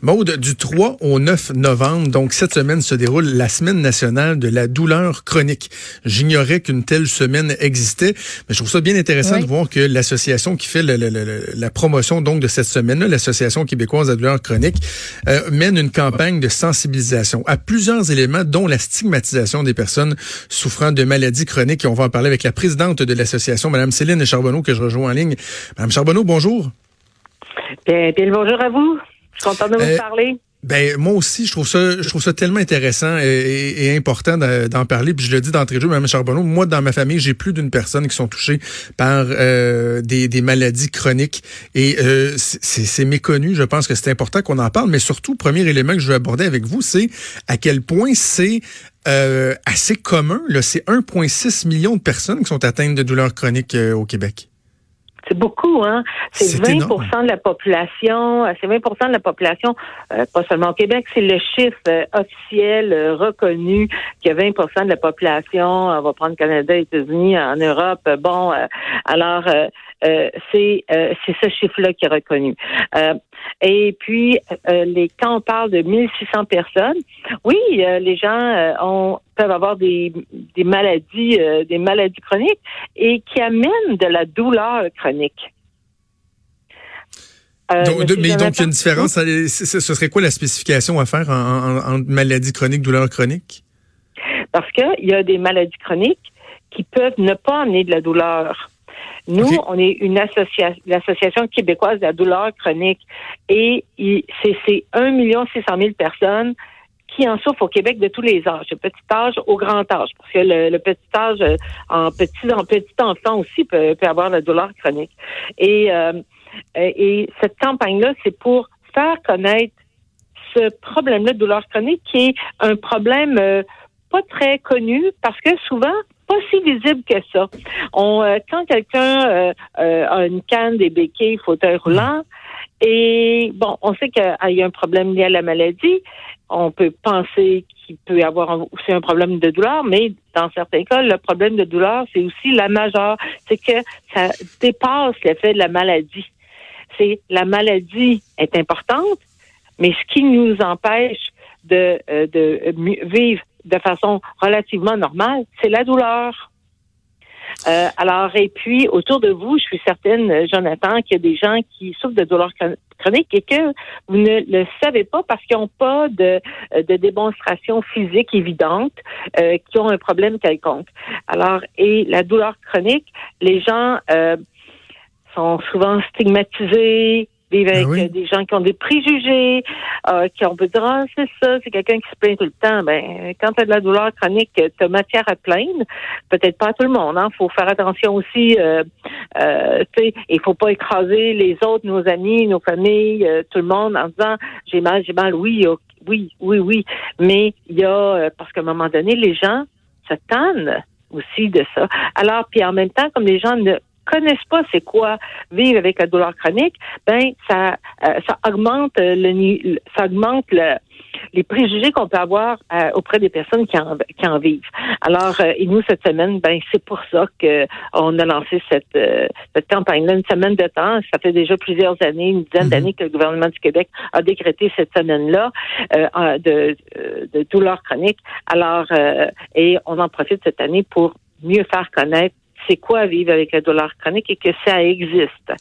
Maude, du 3 au 9 novembre, donc cette semaine se déroule la semaine nationale de la douleur chronique. J'ignorais qu'une telle semaine existait, mais je trouve ça bien intéressant de voir que l'association qui fait la promotion donc de cette semaine-là, l'association québécoise de la douleur chronique, euh, mène une campagne de sensibilisation à plusieurs éléments, dont la stigmatisation des personnes souffrant de maladies chroniques. Et on va en parler avec la présidente de l'association, Madame Céline Charbonneau, que je rejoins en ligne. Madame Charbonneau, bonjour. Bien, bien bonjour à vous. Je suis content de vous euh, parler? Ben moi aussi, je trouve ça, je trouve ça tellement intéressant et, important d'en parler. Puis je le dis d'entrée de jeu, Mme Charbonneau, moi dans ma famille, j'ai plus d'une personne qui sont touchées par euh, des, des, maladies chroniques et euh, c'est méconnu. Je pense que c'est important qu'on en parle, mais surtout, premier élément que je veux aborder avec vous, c'est à quel point c'est euh, assez commun. C'est 1,6 million de personnes qui sont atteintes de douleurs chroniques au Québec. C'est beaucoup, hein? C'est 20% de la population, euh, c'est 20% de la population, euh, pas seulement au Québec, c'est le chiffre euh, officiel reconnu qu'il y a 20% de la population, on va prendre Canada, États-Unis, en Europe. Bon, alors c'est c'est ce chiffre-là qui est reconnu. Et puis les quand on parle de 1600 personnes, oui, les gens ont peuvent avoir des, des maladies, euh, des maladies chroniques et qui amènent de la douleur chronique. Euh, mais donc, il y a une différence. Ce serait quoi la spécification à faire en, en, maladie chronique, douleur chronique? Parce qu'il y a des maladies chroniques qui peuvent ne pas amener de la douleur. Nous, on est une association, l'Association québécoise de la douleur chronique, et c'est 1 million 600 000 personnes qui en souffrent au Québec de tous les âges, de petit âge au grand âge, parce que le, petit âge euh, en petit en petit enfant aussi peut, avoir la douleur chronique. Et, euh, et cette campagne-là, c'est pour faire connaître ce problème-là de douleur chronique qui est un problème euh, pas très connu parce que souvent pas si visible que ça. On, quand quelqu'un a une canne, des béquilles, fauteuil roulant, et bon, on sait qu'il y a un problème lié à la maladie. On peut penser qu'il peut avoir aussi un problème de douleur, mais dans certains cas, le problème de douleur, c'est aussi la majeure. C'est que ça dépasse l'effet de la maladie. C'est la maladie est importante, mais ce qui nous empêche de, euh, de vivre de façon relativement normale, c'est la douleur. Euh, alors, et puis, autour de vous, je suis certaine, Jonathan, qu'il y a des gens qui souffrent de douleurs chroniques et que vous ne le savez pas parce qu'ils n'ont pas de, de démonstration physique évidente, euh, qui ont un problème quelconque. Alors, et la douleur chronique, les gens euh, sont souvent stigmatisés, vivre avec ben des gens qui ont des préjugés, euh, qui ont dire ah, c'est ça, c'est quelqu'un qui se plaint tout le temps. Ben quand tu as de la douleur chronique, tu as matière à plaindre. Peut-être pas à tout le monde. Il hein. faut faire attention aussi. Euh, euh, il faut pas écraser les autres, nos amis, nos familles, euh, tout le monde en disant j'ai mal, j'ai mal. Oui, oui, oui, oui. Mais il y a euh, parce qu'à un moment donné, les gens se tannent aussi de ça. Alors, puis en même temps, comme les gens ne connaissent pas c'est quoi vivre avec la douleur chronique, ben ça euh, ça augmente le ça augmente le les préjugés qu'on peut avoir euh, auprès des personnes qui en, qui en vivent. Alors, euh, et nous, cette semaine, ben c'est pour ça qu'on a lancé cette, cette campagne-là, une semaine de temps. Ça fait déjà plusieurs années, une dizaine mm-hmm. d'années que le gouvernement du Québec a décrété cette semaine-là de, de douleur chronique. Alors, et on en profite cette année pour mieux faire connaître c'est quoi vivre avec la douleur chronique et que ça existe?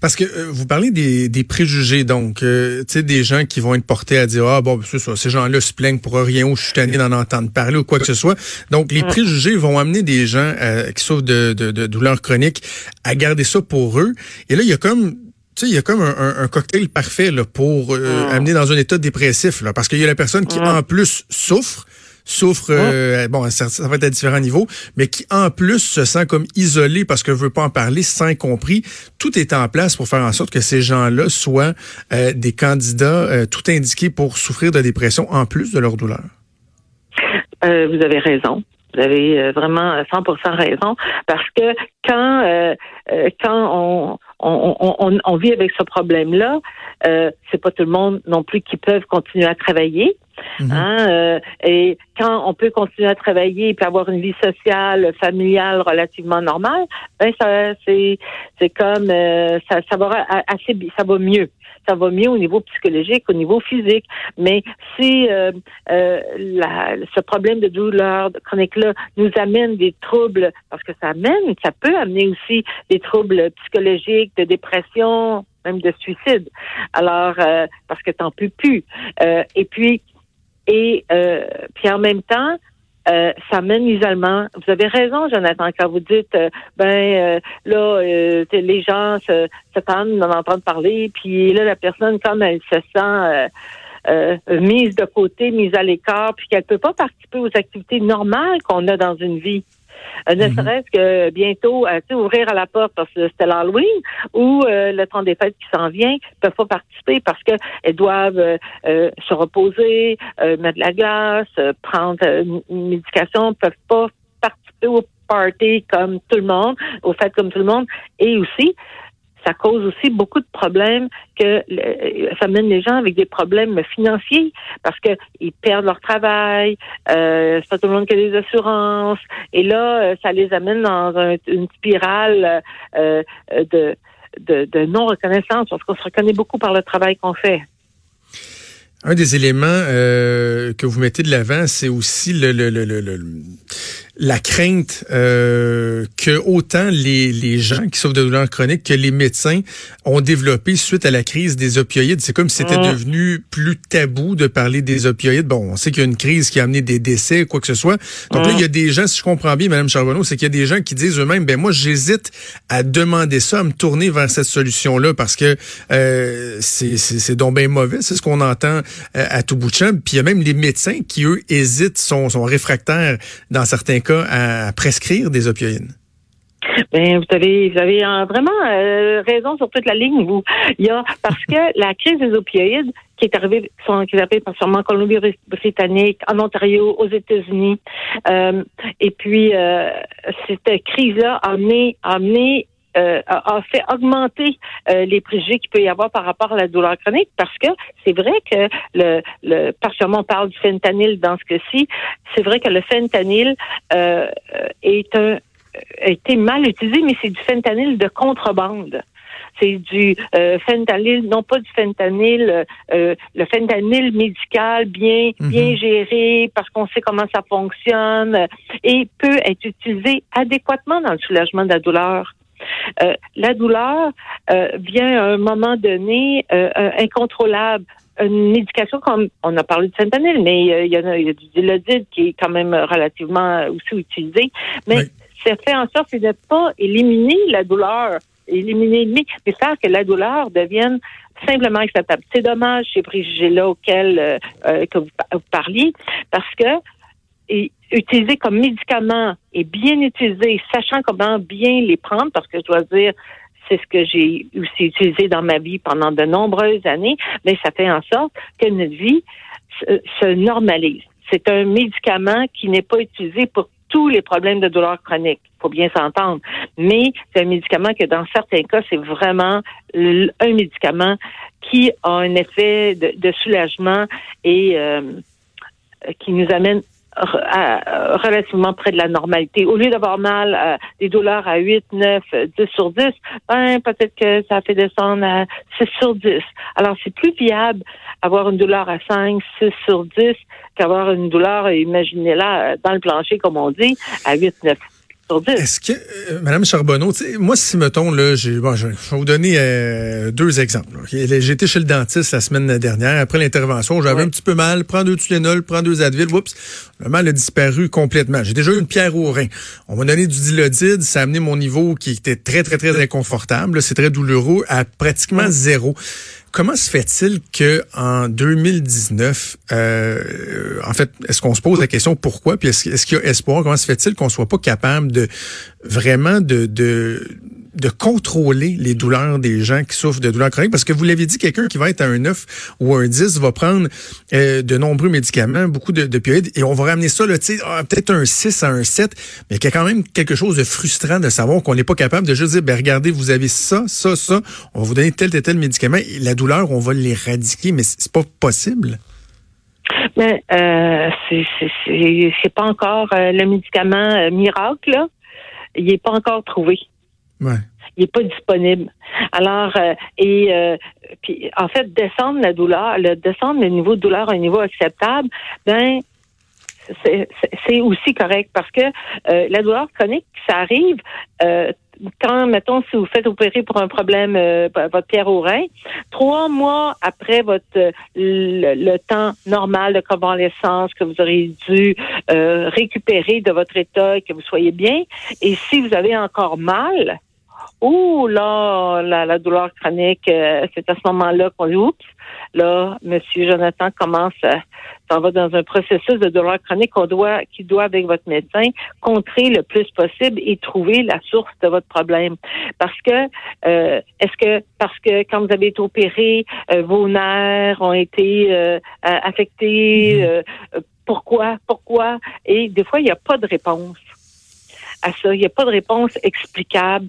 Parce que euh, vous parlez des, des préjugés, donc, euh, tu sais, des gens qui vont être portés à dire, ah bon, c'est ça, ces gens-là se plaignent pour rien ou je suis tanné d'en entendre parler ou quoi que ce soit. Donc, les mm. préjugés vont amener des gens euh, qui souffrent de, de, de douleurs chroniques à garder ça pour eux. Et là, il y a comme tu sais, il y a comme un, un, cocktail parfait là, pour mm. amener dans un état dépressif, là, parce qu'il y a la personne qui, mm. en plus, souffre, souffre, euh, bon, ça, va être à différents niveaux, mais qui en plus se sent comme isolé parce que veut pas en parler, sans compris. Tout est en place pour faire en sorte que ces gens-là soient euh, des candidats euh, tout indiqués pour souffrir de dépression en plus de leur douleur. vous avez raison. Vous avez vraiment 100% raison parce que quand quand on, on, on, on, vit avec ce problème-là, euh, c'est pas tout le monde non plus qui peuvent continuer à travailler Mhm. Hein, euh, et quand on peut continuer à travailler et puis avoir une vie sociale, familiale relativement normale, ben ça c'est c'est comme euh, ça ça va assez ça va mieux ça va mieux au niveau psychologique, au niveau physique. Mais si euh, euh, la, ce problème de douleur chronique-là nous amène des troubles, parce que ça amène, ça peut amener aussi des troubles psychologiques, de dépression, même de suicide. Alors, euh, parce que t'en peux plus. Et puis, et euh, puis en même temps, euh, ça mène l'isolement. Vous avez raison, Jonathan, quand vous dites, euh, ben là, les gens se, se tannent d'en entendre parler, puis là, la personne, comme elle se sent mise de côté, mise à l'écart, puis qu'elle peut pas participer aux activités normales qu'on a dans une vie. Euh, ne mhm. serait-ce que bientôt euh, ouvrir à la porte parce que c'était l'Halloween ou euh, le temps des fêtes qui s'en vient, ne peuvent pas participer parce qu'elles doivent se reposer, mettre de la glace, prendre une médication, ne peuvent pas participer au party comme tout le monde, au fait comme tout le monde, et aussi ça cause aussi beaucoup de problèmes que ça mène les gens avec des problèmes financiers parce que ils perdent leur travail, euh, c'est pas tout le monde qui a des assurances et là euh, ça les amène dans une spirale euh, de, de, de non reconnaissance parce qu'on se reconnaît beaucoup par le travail qu'on fait. Un des éléments euh, que vous mettez de l'avant, c'est aussi le, la crainte euh, que autant les, les gens qui souffrent de douleurs chroniques que les médecins ont développé suite à la crise des opioïdes. C'est comme si c'était mm. devenu plus tabou de parler des opioïdes. Bon, on sait qu'il y a une crise qui a amené des décès, quoi que ce soit. Donc là, mm. il y a des gens, si je comprends bien, Mme Charbonneau, c'est qu'il y a des gens qui disent eux-mêmes, ben moi, j'hésite à demander ça, à me tourner vers cette solution-là parce que euh, c'est donc bien mauvais. C'est ce qu'on entend euh, à tout bout de champ. Puis il y a même les médecins qui, eux, hésitent, sont, sont réfractaires dans certains cas à prescrire des opioïdes? Ben, vous avez, vous avez vraiment euh, raison sur toute la ligne, vous. Il y a parce que la crise des opioïdes qui est arrivée, qui est arrivée en Colombie-Britannique, en Ontario, aux États-Unis, euh, et puis euh, cette crise-là a amené, a amené euh, a, fait augmenter euh, les préjugés qu'il peut y avoir par rapport à la douleur chronique parce que c'est vrai que le, le partiellement on parle du fentanyl dans ce cas-ci, c'est vrai que le fentanyl euh, est un a été mal utilisé, mais c'est du fentanyl de contrebande c'est du fentanyl, non pas du fentanyl, le fentanyl médical bien mhm. bien géré parce qu'on sait comment ça fonctionne et peut être utilisé adéquatement dans le soulagement de la douleur. Euh, la douleur euh, vient à un moment donné euh, incontrôlable une médication comme on a parlé de fentanyl, mais il y, a, du dilodide qui est quand même relativement aussi utilisé. Mais ça fait en sorte de ne pas éliminer la douleur, éliminer mais faire que la douleur devienne simplement acceptable. C'est dommage ces préjugés-là auxquels que vous, parliez, parce que et utilisé comme médicament et bien utilisé, sachant comment bien les prendre, parce que je dois dire, c'est ce que j'ai aussi utilisé dans ma vie pendant de nombreuses années, mais ça fait en sorte que notre vie se, normalise. C'est un médicament qui n'est pas utilisé pour tous les problèmes de douleur chronique. faut bien s'entendre. Mais c'est un médicament que dans certains cas, c'est vraiment un médicament qui a un effet de, soulagement et euh, qui nous amène relativement près de la normalité. Au lieu d'avoir mal, euh, des douleurs à 8, 9, 10 sur 10, ben, peut-être que ça fait descendre à 6 sur 10. Alors, c'est plus viable avoir une douleur à 5, 6 sur 10 qu'avoir une douleur, imaginez-la, dans le plancher, comme on dit, à 8, 9 est-ce que, euh, Madame Charbonneau, moi, si, mettons, là, j'ai, bon, je, vais vous donner euh, deux exemples. Été chez le dentiste la semaine dernière. Après l'intervention, j'avais un petit peu mal. Prends deux Tylenol, prends deux Advil. Oups, le mal a disparu complètement. J'ai déjà eu une pierre au rein. On m'a donné du dilodide. Ça a amené mon niveau qui était très, très, très inconfortable. C'est très douloureux à pratiquement zéro. Comment se fait-il que en 2019, euh, en fait, est-ce qu'on se pose la question pourquoi, puis est-ce, qu'il y a espoir? Comment se fait-il qu'on soit pas capable de vraiment de de contrôler les douleurs des gens qui souffrent de douleurs chroniques parce que vous l'avez dit, quelqu'un qui va être à un 9 ou un 10 va prendre euh, de nombreux médicaments, beaucoup de, de et on va ramener ça, ah, peut-être un 6 à un 7, mais il y a quand même quelque chose de frustrant de savoir qu'on n'est pas capable de juste dire, ben regardez, vous avez ça, ça, ça, on va vous donner tel, tel, tel médicament, et la douleur, on va l'éradiquer, mais c'est pas possible. Mais euh, c'est pas encore euh, le médicament euh, miracle. Là. Il n'est pas encore trouvé. Il n'est pas disponible. Alors, euh, et puis, en fait, descendre la douleur, le, descendre le niveau de douleur à un niveau acceptable, ben c'est aussi correct parce que la douleur chronique, ça arrive quand, mettons, si vous faites opérer pour un problème, euh, votre pierre au rein, trois mois après votre le, temps normal de convalescence que vous aurez dû euh, récupérer de votre état et que vous soyez bien, et si vous avez encore mal, oh là, la, douleur chronique, euh, c'est à ce moment-là qu'on dit, oups, là, Monsieur Jonathan commence à s'en va dans un processus de douleur chronique qu'on doit, qui doit avec votre médecin contrer le plus possible et trouver la source de votre problème. Parce que euh, est-ce que parce que quand vous avez été opéré, euh, vos nerfs ont été euh, affectés, mm-hmm. pourquoi, pourquoi? Et des fois il n'y a pas de réponse à ça. Il n'y a pas de réponse explicable,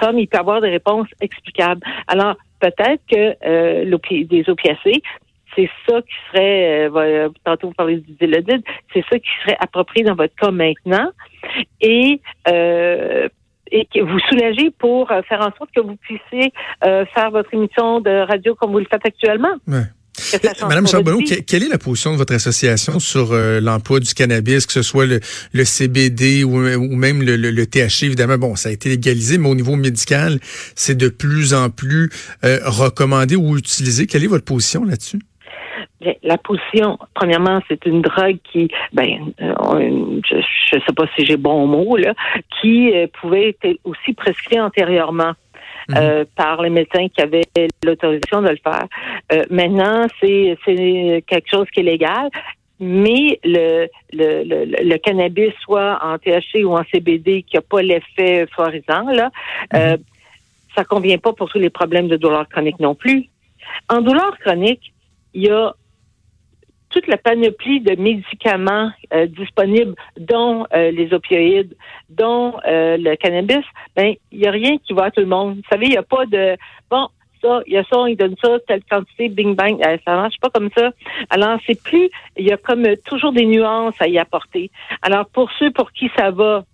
comme il peut y avoir des réponses explicables. Alors, peut-être que euh, des opiacés, c'est ça qui serait, euh, tantôt vous parlez du Zilodid, c'est ça qui serait approprié dans votre cas maintenant et euh, et vous soulagez pour faire en sorte que vous puissiez faire votre émission de radio comme vous le faites actuellement. Madame Charbonneau, quelle est la position de votre association sur euh, l'emploi du cannabis, que ce soit le, CBD ou, même le, THC? Évidemment, bon, ça a été légalisé, mais au niveau médical, c'est de plus en plus euh, recommandé ou utilisé. Quelle est votre position là-dessus? La position, premièrement, c'est une drogue qui, ben, euh, je ne sais pas si j'ai bon mot là, qui pouvait être aussi prescrit antérieurement. Euh, mhm. par les médecins qui avaient l'autorisation de le faire. Euh, maintenant, c'est quelque chose qui est légal. Mais le, le, le, cannabis, soit en THC ou en CBD, qui n'a pas l'effet euphorisant, là, euh, mhm. ça convient pas pour tous les problèmes de douleur chronique non plus. En douleur chronique, il y a toute la panoplie de médicaments euh, disponibles, dont euh, les opioïdes, dont euh, le cannabis, ben il n'y a rien qui va à tout le monde. Vous savez, il n'y a pas de bon. Ça, il y a ça, il donne ça, telle quantité, bing bang, ça marche pas comme ça. Alors, c'est plus, il y a comme toujours des nuances à y apporter. Alors, pour ceux pour qui ça va,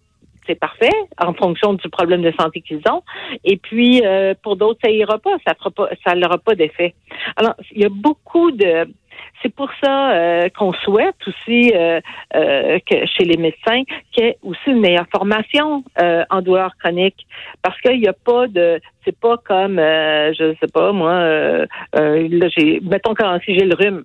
c'est parfait en fonction du problème de santé qu'ils ont. Et puis pour d'autres, ça ira pas, ça fera pas, ça n'aura pas d'effet. Alors, il y a beaucoup de c'est pour ça euh, qu'on souhaite aussi euh, euh, que chez les médecins qu'il y ait aussi une meilleure formation en douleur chronique, parce qu'il n'y a pas de, c'est pas comme, je sais pas moi, là j'ai, mettons quand si j'ai le rhume,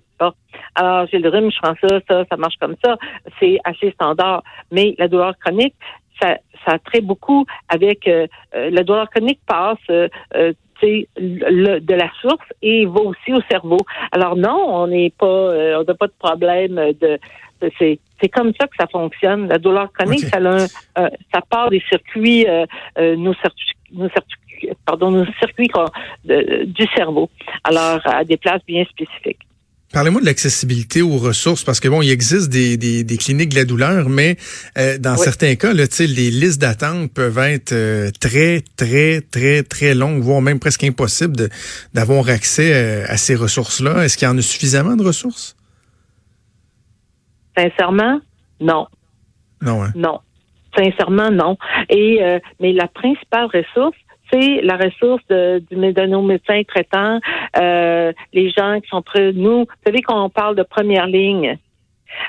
alors j'ai le rhume, je prends ça, ça, ça marche comme ça, c'est assez standard, mais la douleur chronique, ça, ça très beaucoup avec la douleur chronique passe le, de la source et va aussi au cerveau. Alors non, on n'est pas, euh, on n'a pas de problème de, c'est c'est comme ça que ça fonctionne. La douleur chronique, ça, euh, ça part des circuits, euh, nos circuits, nos circuits, pardon, nos circuits du cerveau. Alors à des places bien spécifiques. Parlez-moi de l'accessibilité aux ressources, parce que bon, il existe des, des, des cliniques de la douleur, mais euh, dans certains cas, là, les listes d'attente peuvent être euh, très, très, très, très longues, voire même presque impossible d'avoir accès euh, à ces ressources-là. Est-ce qu'il y en a suffisamment de ressources? Sincèrement, non. Non, hein? Non. Sincèrement, non. Et mais la principale ressource, c'est la ressource de, de, nos médecins traitants, euh, les gens qui sont près de nous. Vous savez qu'on parle de première ligne.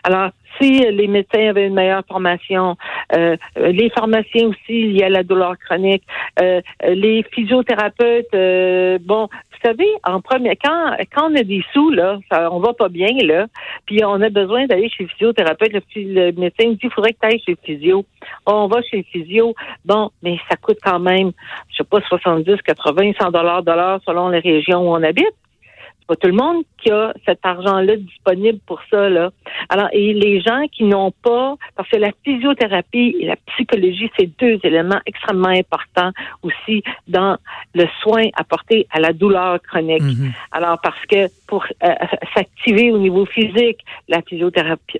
Alors, si les médecins avaient une meilleure formation, euh, les pharmaciens aussi il y a la douleur chronique, euh, les physiothérapeutes, euh, bon, vous savez, en premier, quand, quand on a des sous, là, ça, on va pas bien, là, puis on a besoin d'aller chez le physiothérapeute, le, médecin dit, il faudrait que tu ailles chez le physio. on va chez le physio. Bon, mais ça coûte quand même, je sais pas, 70, 80, 100 dollars l'heure selon les régions où on habite pas tout le monde qui a cet argent-là disponible pour ça. Là. Alors, et les gens qui n'ont pas, parce que la physiothérapie et la psychologie, c'est deux éléments extrêmement importants aussi dans le soin apporté à la douleur chronique. Mm-hmm. Alors, parce que pour euh, s'activer au niveau physique, la physiothérapie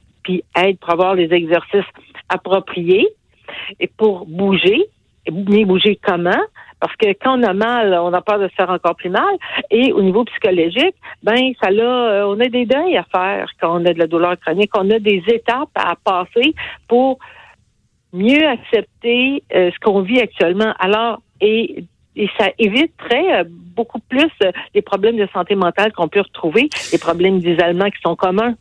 aide pour avoir les exercices appropriés et pour bouger, mais bouger comment? Parce que quand on a mal, on a peur de se faire encore plus mal. Et au niveau psychologique, ben ça là, on a des deuils à faire quand on a de la douleur chronique. On a des étapes à passer pour mieux accepter ce qu'on vit actuellement. Alors, et ça éviterait euh, beaucoup plus euh, les problèmes de santé mentale qu'on peut retrouver, les problèmes d'isolement qui sont communs.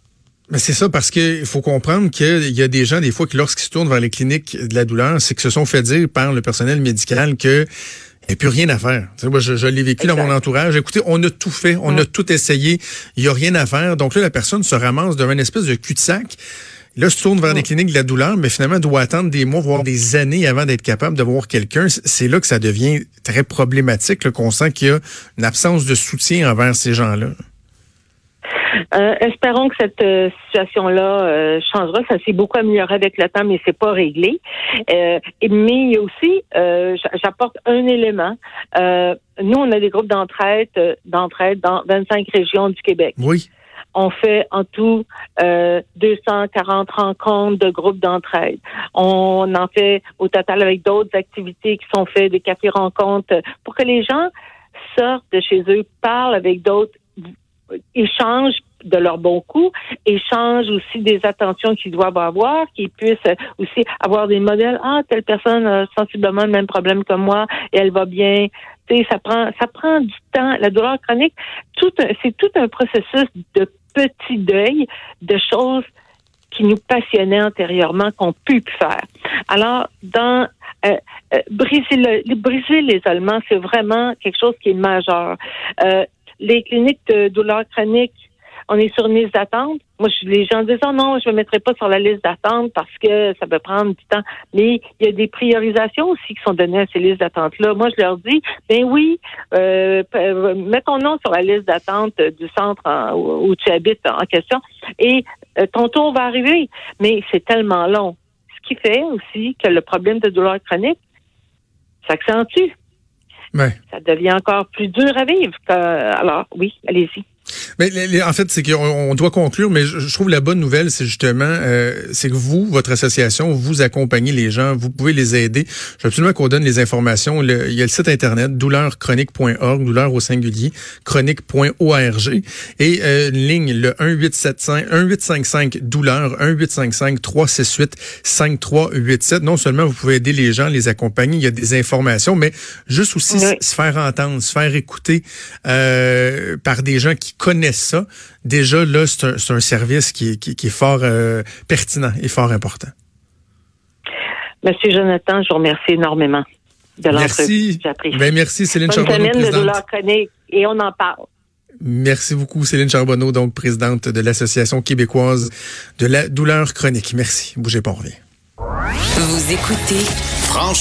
Mais c'est ça, parce qu'il faut comprendre qu'il y a des gens, des fois, qui, lorsqu'ils se tournent vers les cliniques de la douleur, c'est que se sont fait dire par le personnel médical que n'y a plus rien à faire. moi, je, l'ai vécu dans mon entourage. Écoutez, on a tout fait, on a tout essayé, il n'y a rien à faire. Donc là, la personne se ramasse devant une espèce de cul-de-sac. Là, se tourne vers des cliniques de la douleur, mais finalement doit attendre des mois, voire des années avant d'être capable de voir quelqu'un. C'est là que ça devient très problématique, qu'on sent qu'il y a une absence de soutien envers ces gens-là. Euh, espérons que cette euh, situation-là euh, changera. Ça s'est beaucoup amélioré avec le temps, mais c'est pas réglé. mais il y a aussi, j'apporte un élément. nous, on a des groupes d'entraide, d'entraide dans 25 régions du Québec. Oui. On fait en tout euh, 240 rencontres de groupes d'entraide. On en fait au total avec d'autres activités qui sont faites, des cafés-rencontres, pour que les gens sortent de chez eux, parlent avec d'autres, échangent de leur bon coup, échangent aussi des attentions qu'ils doivent avoir, qu'ils puissent aussi avoir des modèles. Ah, telle personne a sensiblement le même problème que moi et elle va bien. Tu ça prend, ça prend du temps. La douleur chronique, tout, c'est tout un processus de petit deuil de choses qui nous passionnaient antérieurement qu'on pu faire. Alors, dans euh, euh, briser le, briser l'isolement, c'est vraiment quelque chose qui est majeur. Euh, les cliniques de douleurs chroniques on est sur une liste d'attente. Moi, je, les gens disent oh non, je me mettrai pas sur la liste d'attente parce que ça peut prendre du temps. Mais il y a des priorisations aussi qui sont données à ces listes d'attente-là. Moi, je leur dis ben oui, euh, mets ton nom sur la liste d'attente du centre où tu habites en question et euh, ton tour va arriver. Mais c'est tellement long. Ce qui fait aussi que le problème de douleur chronique s'accentue. Ça devient encore plus dur à vivre. alors, oui, allez-y. Mais en fait, c'est qu'on doit conclure, mais je, trouve la bonne nouvelle, c'est justement, euh, c'est que vous, votre association, vous accompagnez les gens, vous pouvez les aider. Je veux absolument qu'on donne les informations. il y a le site internet douleurchronique.org, douleur au singulier, chronique.org, et euh, une ligne, le 1875 1855 douleur, 1855 368 5387. Non seulement vous pouvez aider les gens, les accompagner, il y a des informations, mais juste aussi se faire entendre, se faire écouter euh, par des gens qui connaissent ça, déjà là, c'est un, service qui, est fort euh, pertinent et fort important. Monsieur Jonathan, je vous remercie énormément de l'entrevue. Merci. Ben, merci, Céline Charbonneau, présidente. et on en parle. Merci beaucoup, Céline Charbonneau, donc présidente de l'Association québécoise de la douleur chronique. Merci. Bougez pas, on revient. Vous écoutez